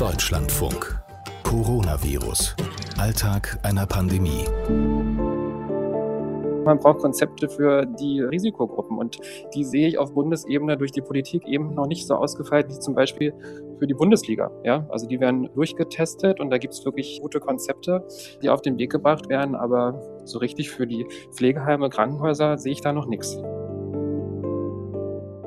Deutschlandfunk. Coronavirus. Alltag einer Pandemie. Man braucht Konzepte für die Risikogruppen und die sehe ich auf Bundesebene durch die Politik eben noch nicht so ausgefeilt wie zum Beispiel für die Bundesliga. Ja, also die werden durchgetestet und da gibt es wirklich gute Konzepte, die auf den Weg gebracht werden, aber so richtig für die Pflegeheime, Krankenhäuser sehe ich da noch nichts.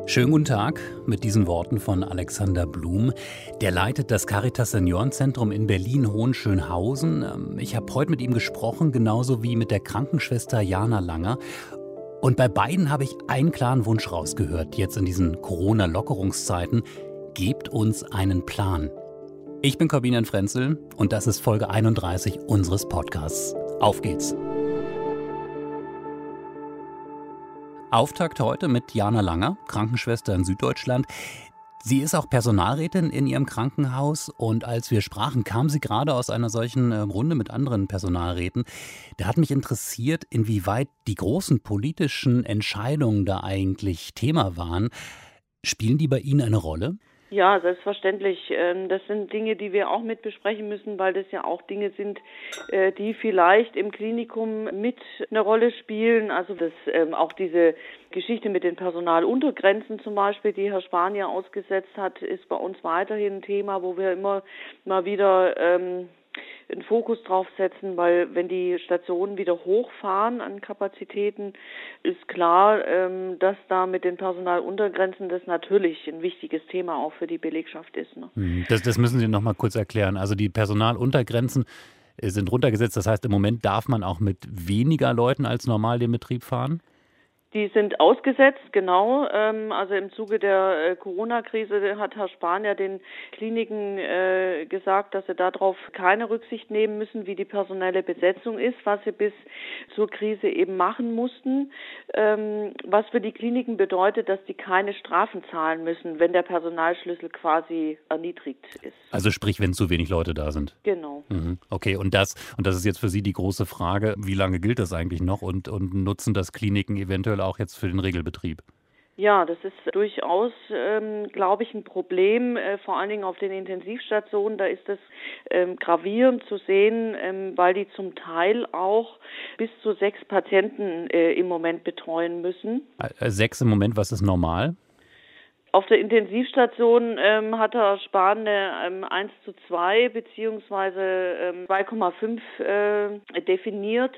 Schönen guten Tag mit diesen Worten von Alexander Blum. Der leitet das Caritas Seniorenzentrum in Berlin-Hohenschönhausen. Ähm, ich habe heute mit ihm gesprochen, genauso wie mit der Krankenschwester Jana Langer. Und bei beiden habe ich einen klaren Wunsch rausgehört, jetzt in diesen Corona-Lockerungszeiten. Gebt uns einen Plan. Ich bin Corbinian Frenzel und das ist Folge 31 unseres Podcasts. Auf geht's! Auftakt heute mit Jana Langer, Krankenschwester in Süddeutschland. Sie ist auch Personalrätin in ihrem Krankenhaus und als wir sprachen, kam sie gerade aus einer solchen äh, Runde mit anderen Personalräten. Da hat mich interessiert, inwieweit die großen politischen Entscheidungen da eigentlich Thema waren. Spielen die bei Ihnen eine Rolle? Ja, selbstverständlich. Ähm, das sind Dinge, die wir auch mit besprechen müssen, weil das ja auch Dinge sind, äh, die vielleicht im Klinikum mit eine Rolle spielen. Also das ähm, auch diese Geschichte mit den Personaluntergrenzen zum Beispiel, die Herr ja ausgesetzt hat, ist bei uns weiterhin ein Thema, wo wir immer mal wieder ähm, einen Fokus drauf setzen, weil wenn die Stationen wieder hochfahren an Kapazitäten, ist klar, ähm, dass da mit den Personaluntergrenzen das natürlich ein wichtiges Thema auch für die Belegschaft ist. Ne? Hm, das, das müssen Sie noch mal kurz erklären. Also die Personaluntergrenzen äh, sind runtergesetzt. Das heißt, im Moment darf man auch mit weniger Leuten als normal den Betrieb fahren? Die sind ausgesetzt, genau. Ähm, also im Zuge der äh, Corona-Krise hat Herr Spahn ja den Kliniken äh, gesagt, dass sie darauf keine Rücksicht nehmen müssen, wie die personelle Besetzung ist, was sie bis zur Krise eben machen mussten. Ähm, was für die Kliniken bedeutet, dass die keine Strafen zahlen müssen, wenn der Personalschlüssel quasi erniedrigt ist. Also sprich, wenn zu wenig Leute da sind. Genau. Mhm. Okay, und das, und das ist jetzt für Sie die große Frage, wie lange gilt das eigentlich noch und, und nutzen das Kliniken eventuell auch jetzt für den Regelbetrieb? Ja, das ist durchaus, ähm, glaube ich, ein Problem, äh, vor allen Dingen auf den Intensivstationen. Da ist es ähm, gravierend zu sehen, ähm, weil die zum Teil auch bis zu sechs Patienten äh, im Moment betreuen müssen. Äh, sechs im Moment, was ist normal? Auf der Intensivstation ähm, hat Herr Spahn eine ähm, 1 zu 2 beziehungsweise ähm, 2,5 äh, definiert,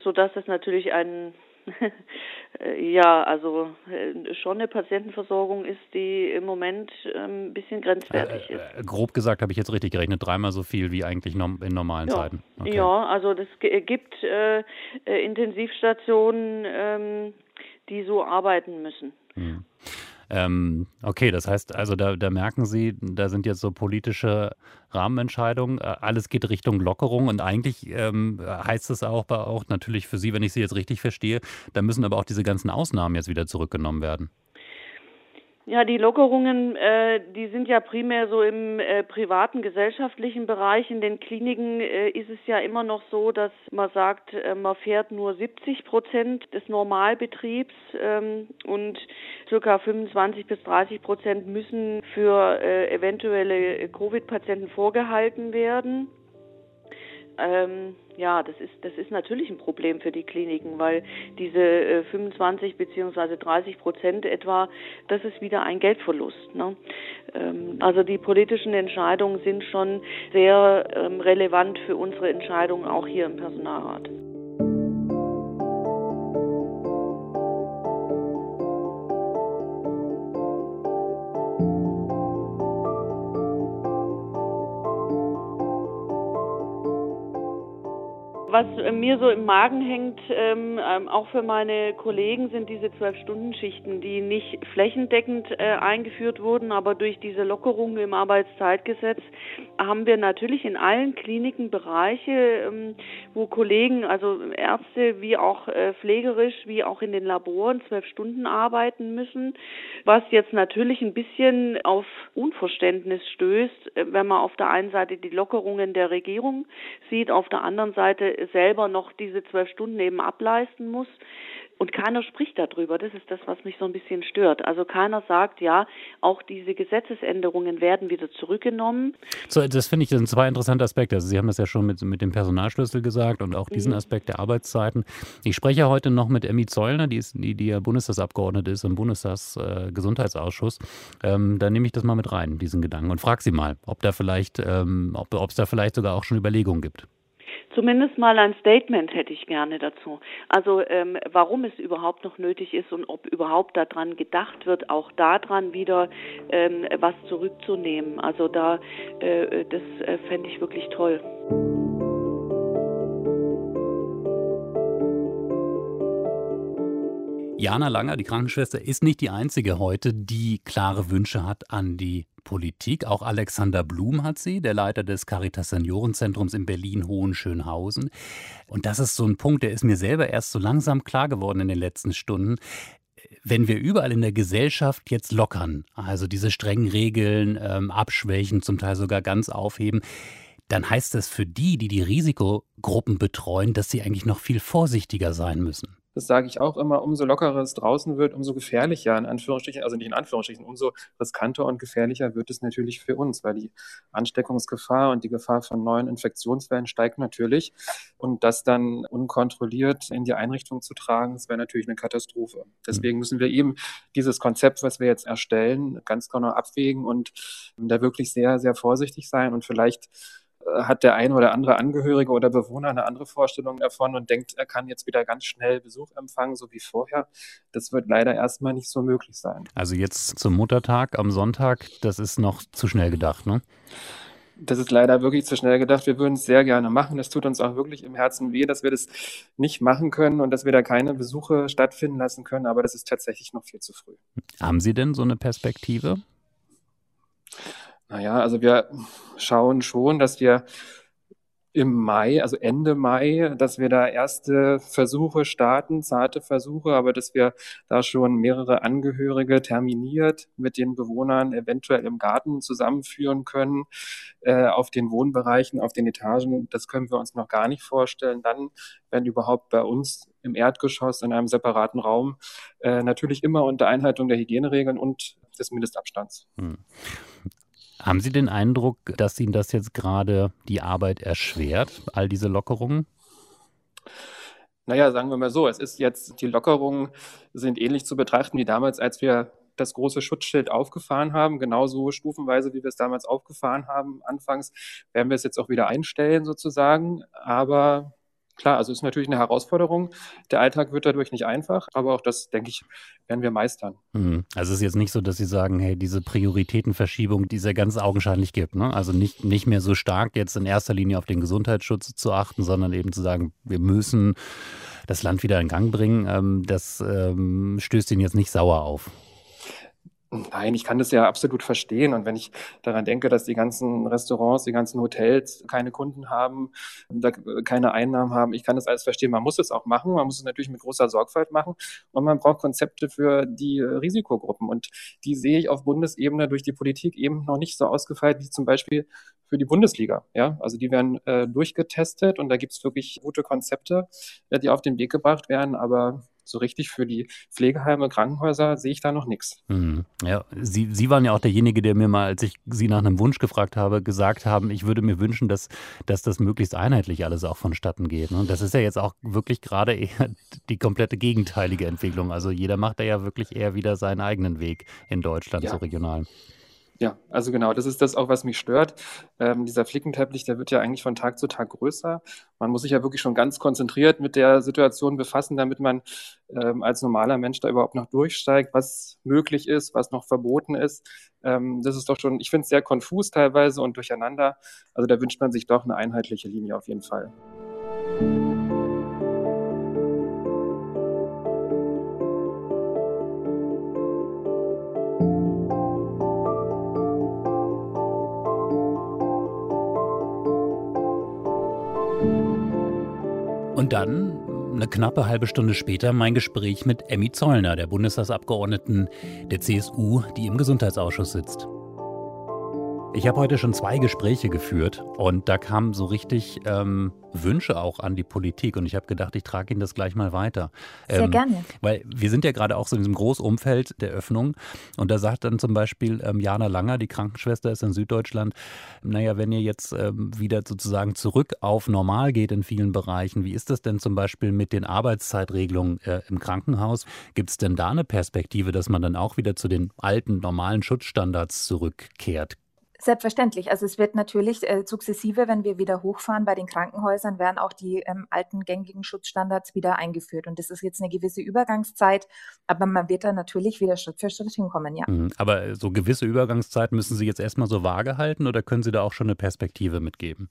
sodass es natürlich ein ja, also äh, schon eine Patientenversorgung ist, die im Moment ähm, ein bisschen grenzwertig äh, ist. Äh, grob gesagt habe ich jetzt richtig gerechnet, dreimal so viel wie eigentlich in normalen ja. Zeiten. Okay. Ja, also das gibt äh, Intensivstationen, ähm, die so arbeiten müssen. Hm. Ähm, okay, das heißt also, da, da, merken Sie, da sind jetzt so politische Rahmenentscheidungen. Äh, alles geht Richtung Lockerung und eigentlich ähm, heißt es auch, auch natürlich für Sie, wenn ich Sie jetzt richtig verstehe, da müssen aber auch diese ganzen Ausnahmen jetzt wieder zurückgenommen werden. Ja, die Lockerungen, äh, die sind ja primär so im äh, privaten, gesellschaftlichen Bereich. In den Kliniken äh, ist es ja immer noch so, dass man sagt, äh, man fährt nur 70 Prozent des Normalbetriebs ähm, und circa 25 bis 30 Prozent müssen für äh, eventuelle Covid-Patienten vorgehalten werden. Ähm, ja, das ist, das ist natürlich ein Problem für die Kliniken, weil diese äh, 25 beziehungsweise 30 Prozent etwa, das ist wieder ein Geldverlust. Ne? Ähm, also die politischen Entscheidungen sind schon sehr ähm, relevant für unsere Entscheidungen auch hier im Personalrat. Was mir so im Magen hängt, ähm, ähm, auch für meine Kollegen, sind diese Zwölf-Stunden-Schichten, die nicht flächendeckend äh, eingeführt wurden, aber durch diese Lockerungen im Arbeitszeitgesetz haben wir natürlich in allen Kliniken Bereiche, ähm, wo Kollegen, also Ärzte wie auch äh, pflegerisch, wie auch in den Laboren zwölf Stunden arbeiten müssen, was jetzt natürlich ein bisschen auf Unverständnis stößt, äh, wenn man auf der einen Seite die Lockerungen der Regierung sieht, auf der anderen Seite selber noch diese zwölf Stunden eben ableisten muss. Und keiner spricht darüber. Das ist das, was mich so ein bisschen stört. Also keiner sagt, ja, auch diese Gesetzesänderungen werden wieder zurückgenommen. So, das finde ich das sind zwei interessante Aspekte. Also Sie haben das ja schon mit, mit dem Personalschlüssel gesagt und auch diesen mhm. Aspekt der Arbeitszeiten. Ich spreche heute noch mit Emmy Zollner, die, ist, die, die ja Bundestagsabgeordnete ist im Bundestagsgesundheitsausschuss. Äh, ähm, da nehme ich das mal mit rein, diesen Gedanken, und frage sie mal, ob da vielleicht, ähm, ob es da vielleicht sogar auch schon Überlegungen gibt. Zumindest mal ein Statement hätte ich gerne dazu. Also ähm, warum es überhaupt noch nötig ist und ob überhaupt daran gedacht wird, auch daran wieder ähm, was zurückzunehmen. Also da, äh, das äh, fände ich wirklich toll. Jana Langer, die Krankenschwester, ist nicht die einzige heute, die klare Wünsche hat an die Politik. Auch Alexander Blum hat sie, der Leiter des Caritas Seniorenzentrums in Berlin-Hohenschönhausen. Und das ist so ein Punkt, der ist mir selber erst so langsam klar geworden in den letzten Stunden. Wenn wir überall in der Gesellschaft jetzt lockern, also diese strengen Regeln ähm, abschwächen, zum Teil sogar ganz aufheben, dann heißt das für die, die die Risikogruppen betreuen, dass sie eigentlich noch viel vorsichtiger sein müssen das sage ich auch immer, umso lockerer es draußen wird, umso gefährlicher, in Anführungsstrichen, also nicht in Anführungsstrichen, umso riskanter und gefährlicher wird es natürlich für uns, weil die Ansteckungsgefahr und die Gefahr von neuen Infektionswellen steigt natürlich. Und das dann unkontrolliert in die Einrichtung zu tragen, das wäre natürlich eine Katastrophe. Deswegen müssen wir eben dieses Konzept, was wir jetzt erstellen, ganz genau abwägen und da wirklich sehr, sehr vorsichtig sein und vielleicht hat der eine oder andere Angehörige oder Bewohner eine andere Vorstellung davon und denkt, er kann jetzt wieder ganz schnell Besuch empfangen, so wie vorher. Das wird leider erstmal nicht so möglich sein. Also jetzt zum Muttertag am Sonntag, das ist noch zu schnell gedacht, ne? Das ist leider wirklich zu schnell gedacht. Wir würden es sehr gerne machen. Es tut uns auch wirklich im Herzen weh, dass wir das nicht machen können und dass wir da keine Besuche stattfinden lassen können. Aber das ist tatsächlich noch viel zu früh. Haben Sie denn so eine Perspektive? Naja, also wir schauen schon, dass wir im Mai, also Ende Mai, dass wir da erste Versuche starten, zarte Versuche, aber dass wir da schon mehrere Angehörige terminiert mit den Bewohnern eventuell im Garten zusammenführen können, äh, auf den Wohnbereichen, auf den Etagen, das können wir uns noch gar nicht vorstellen. Dann, wenn überhaupt bei uns im Erdgeschoss in einem separaten Raum, äh, natürlich immer unter Einhaltung der Hygieneregeln und des Mindestabstands. Hm. Haben Sie den Eindruck, dass Ihnen das jetzt gerade die Arbeit erschwert, all diese Lockerungen? Naja, sagen wir mal so, es ist jetzt, die Lockerungen sind ähnlich zu betrachten wie damals, als wir das große Schutzschild aufgefahren haben, genauso stufenweise, wie wir es damals aufgefahren haben. Anfangs werden wir es jetzt auch wieder einstellen sozusagen, aber Klar, also ist natürlich eine Herausforderung. Der Alltag wird dadurch nicht einfach, aber auch das, denke ich, werden wir meistern. Mhm. Also es ist jetzt nicht so, dass Sie sagen, hey, diese Prioritätenverschiebung, die es ja ganz augenscheinlich gibt, ne? also nicht, nicht mehr so stark jetzt in erster Linie auf den Gesundheitsschutz zu achten, sondern eben zu sagen, wir müssen das Land wieder in Gang bringen, ähm, das ähm, stößt Ihnen jetzt nicht sauer auf. Nein, ich kann das ja absolut verstehen. Und wenn ich daran denke, dass die ganzen Restaurants, die ganzen Hotels keine Kunden haben, keine Einnahmen haben, ich kann das alles verstehen. Man muss es auch machen. Man muss es natürlich mit großer Sorgfalt machen. Und man braucht Konzepte für die Risikogruppen. Und die sehe ich auf Bundesebene durch die Politik eben noch nicht so ausgefeilt wie zum Beispiel für die Bundesliga. Ja, also die werden äh, durchgetestet und da gibt es wirklich gute Konzepte, äh, die auf den Weg gebracht werden. Aber so richtig für die Pflegeheime, Krankenhäuser sehe ich da noch nichts. Mhm. Ja, Sie, Sie waren ja auch derjenige, der mir mal, als ich Sie nach einem Wunsch gefragt habe, gesagt haben, ich würde mir wünschen, dass, dass das möglichst einheitlich alles auch vonstatten geht. Und ne? das ist ja jetzt auch wirklich gerade eher die komplette gegenteilige Entwicklung. Also jeder macht da ja wirklich eher wieder seinen eigenen Weg in Deutschland, ja. so regional. Ja, also genau, das ist das auch, was mich stört. Ähm, dieser Flickenteppich, der wird ja eigentlich von Tag zu Tag größer. Man muss sich ja wirklich schon ganz konzentriert mit der Situation befassen, damit man ähm, als normaler Mensch da überhaupt noch durchsteigt, was möglich ist, was noch verboten ist. Ähm, das ist doch schon, ich finde es sehr konfus teilweise und durcheinander. Also da wünscht man sich doch eine einheitliche Linie auf jeden Fall. Und dann, eine knappe halbe Stunde später, mein Gespräch mit Emmy Zollner, der Bundestagsabgeordneten der CSU, die im Gesundheitsausschuss sitzt. Ich habe heute schon zwei Gespräche geführt und da kamen so richtig ähm, Wünsche auch an die Politik und ich habe gedacht, ich trage Ihnen das gleich mal weiter. Sehr ähm, gerne. Weil wir sind ja gerade auch so in diesem Großumfeld der Öffnung und da sagt dann zum Beispiel ähm, Jana Langer, die Krankenschwester ist in Süddeutschland, naja, wenn ihr jetzt ähm, wieder sozusagen zurück auf normal geht in vielen Bereichen, wie ist das denn zum Beispiel mit den Arbeitszeitregelungen äh, im Krankenhaus? Gibt es denn da eine Perspektive, dass man dann auch wieder zu den alten normalen Schutzstandards zurückkehrt? Selbstverständlich. Also es wird natürlich äh, sukzessive, wenn wir wieder hochfahren bei den Krankenhäusern, werden auch die ähm, alten gängigen Schutzstandards wieder eingeführt. Und das ist jetzt eine gewisse Übergangszeit, aber man wird da natürlich wieder Schritt für Schritt hinkommen, ja. Mhm. Aber so gewisse Übergangszeit müssen Sie jetzt erstmal so vage halten oder können Sie da auch schon eine Perspektive mitgeben?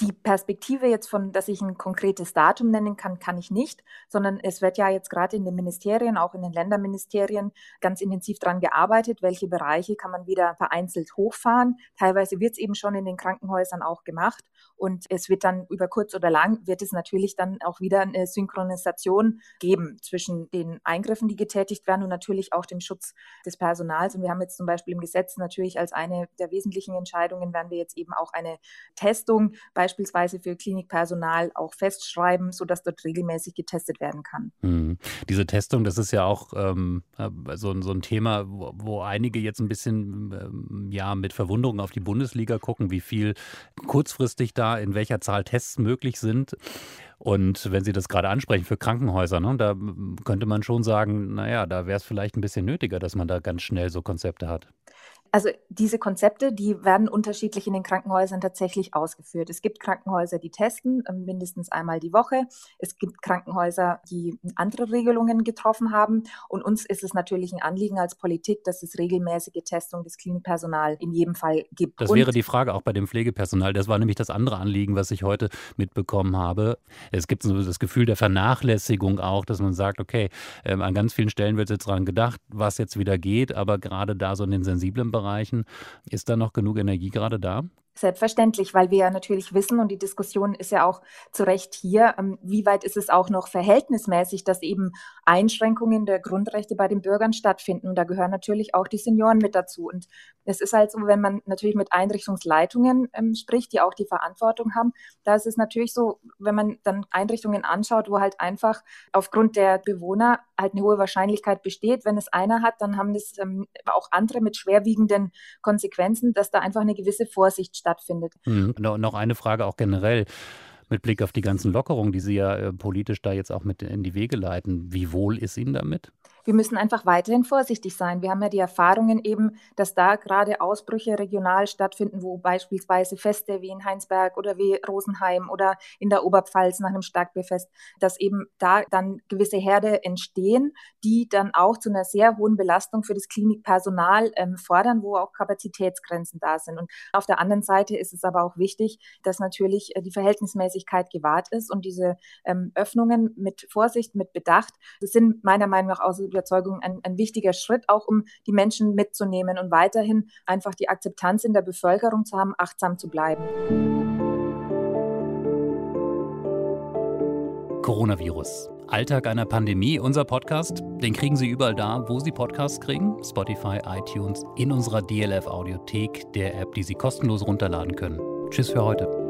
Die Perspektive jetzt von, dass ich ein konkretes Datum nennen kann, kann ich nicht, sondern es wird ja jetzt gerade in den Ministerien, auch in den Länderministerien, ganz intensiv daran gearbeitet, welche Bereiche kann man wieder vereinzelt hochfahren. Teilweise wird es eben schon in den Krankenhäusern auch gemacht und es wird dann über kurz oder lang, wird es natürlich dann auch wieder eine Synchronisation geben zwischen den Eingriffen, die getätigt werden und natürlich auch dem Schutz des Personals. Und wir haben jetzt zum Beispiel im Gesetz natürlich als eine der wesentlichen Entscheidungen, werden wir jetzt eben auch eine Testung bei beispielsweise für Klinikpersonal auch festschreiben, sodass dort regelmäßig getestet werden kann. Mhm. Diese Testung, das ist ja auch ähm, so, so, ein Thema, wo, wo, einige jetzt ein bisschen ähm, ja, mit Verwunderung auf die Bundesliga gucken, wie viel kurzfristig da in welcher Zahl Tests möglich sind. Und wenn Sie das gerade ansprechen für Krankenhäuser, ne, da könnte man schon sagen, naja, da wäre es vielleicht ein bisschen nötiger, dass man da ganz schnell so Konzepte hat. Also diese Konzepte, die werden unterschiedlich in den Krankenhäusern tatsächlich ausgeführt. Es gibt Krankenhäuser, die testen ähm, mindestens einmal die Woche. Es gibt Krankenhäuser, die andere Regelungen getroffen haben. Und uns ist es natürlich ein Anliegen als Politik, dass es regelmäßige Testung des Klinikpersonals in jedem Fall gibt. Das wäre die Frage auch bei dem Pflegepersonal. Das war nämlich das andere Anliegen, was ich heute mitbekommen habe. Es gibt so das Gefühl der Vernachlässigung auch, dass man sagt, okay, ähm, an ganz vielen Stellen wird jetzt daran gedacht, was jetzt wieder geht, aber gerade da so in den sensiblen Bereichen Bereichen. Ist da noch genug Energie gerade da? Selbstverständlich, weil wir ja natürlich wissen, und die Diskussion ist ja auch zu Recht hier, ähm, wie weit ist es auch noch verhältnismäßig, dass eben Einschränkungen der Grundrechte bei den Bürgern stattfinden. Und da gehören natürlich auch die Senioren mit dazu. Und es ist halt so, wenn man natürlich mit Einrichtungsleitungen ähm, spricht, die auch die Verantwortung haben, da ist es natürlich so, wenn man dann Einrichtungen anschaut, wo halt einfach aufgrund der Bewohner halt eine hohe Wahrscheinlichkeit besteht, wenn es einer hat, dann haben das ähm, auch andere mit schwerwiegenden Konsequenzen, dass da einfach eine gewisse Vorsicht stattfindet. Mhm. Noch eine Frage auch generell mit Blick auf die ganzen Lockerungen, die Sie ja äh, politisch da jetzt auch mit in die Wege leiten. Wie wohl ist Ihnen damit? Wir müssen einfach weiterhin vorsichtig sein. Wir haben ja die Erfahrungen eben, dass da gerade Ausbrüche regional stattfinden, wo beispielsweise Feste wie in Heinsberg oder wie Rosenheim oder in der Oberpfalz nach einem Starkbierfest, dass eben da dann gewisse Herde entstehen, die dann auch zu einer sehr hohen Belastung für das Klinikpersonal ähm, fordern, wo auch Kapazitätsgrenzen da sind. Und auf der anderen Seite ist es aber auch wichtig, dass natürlich äh, die Verhältnismäßigkeit gewahrt ist und diese ähm, Öffnungen mit Vorsicht, mit Bedacht, das sind meiner Meinung nach aus Überzeugung ein, ein wichtiger Schritt, auch um die Menschen mitzunehmen und weiterhin einfach die Akzeptanz in der Bevölkerung zu haben, achtsam zu bleiben. Coronavirus. Alltag einer Pandemie. Unser Podcast, den kriegen Sie überall da, wo Sie Podcasts kriegen. Spotify, iTunes, in unserer DLF Audiothek, der App, die Sie kostenlos runterladen können. Tschüss für heute.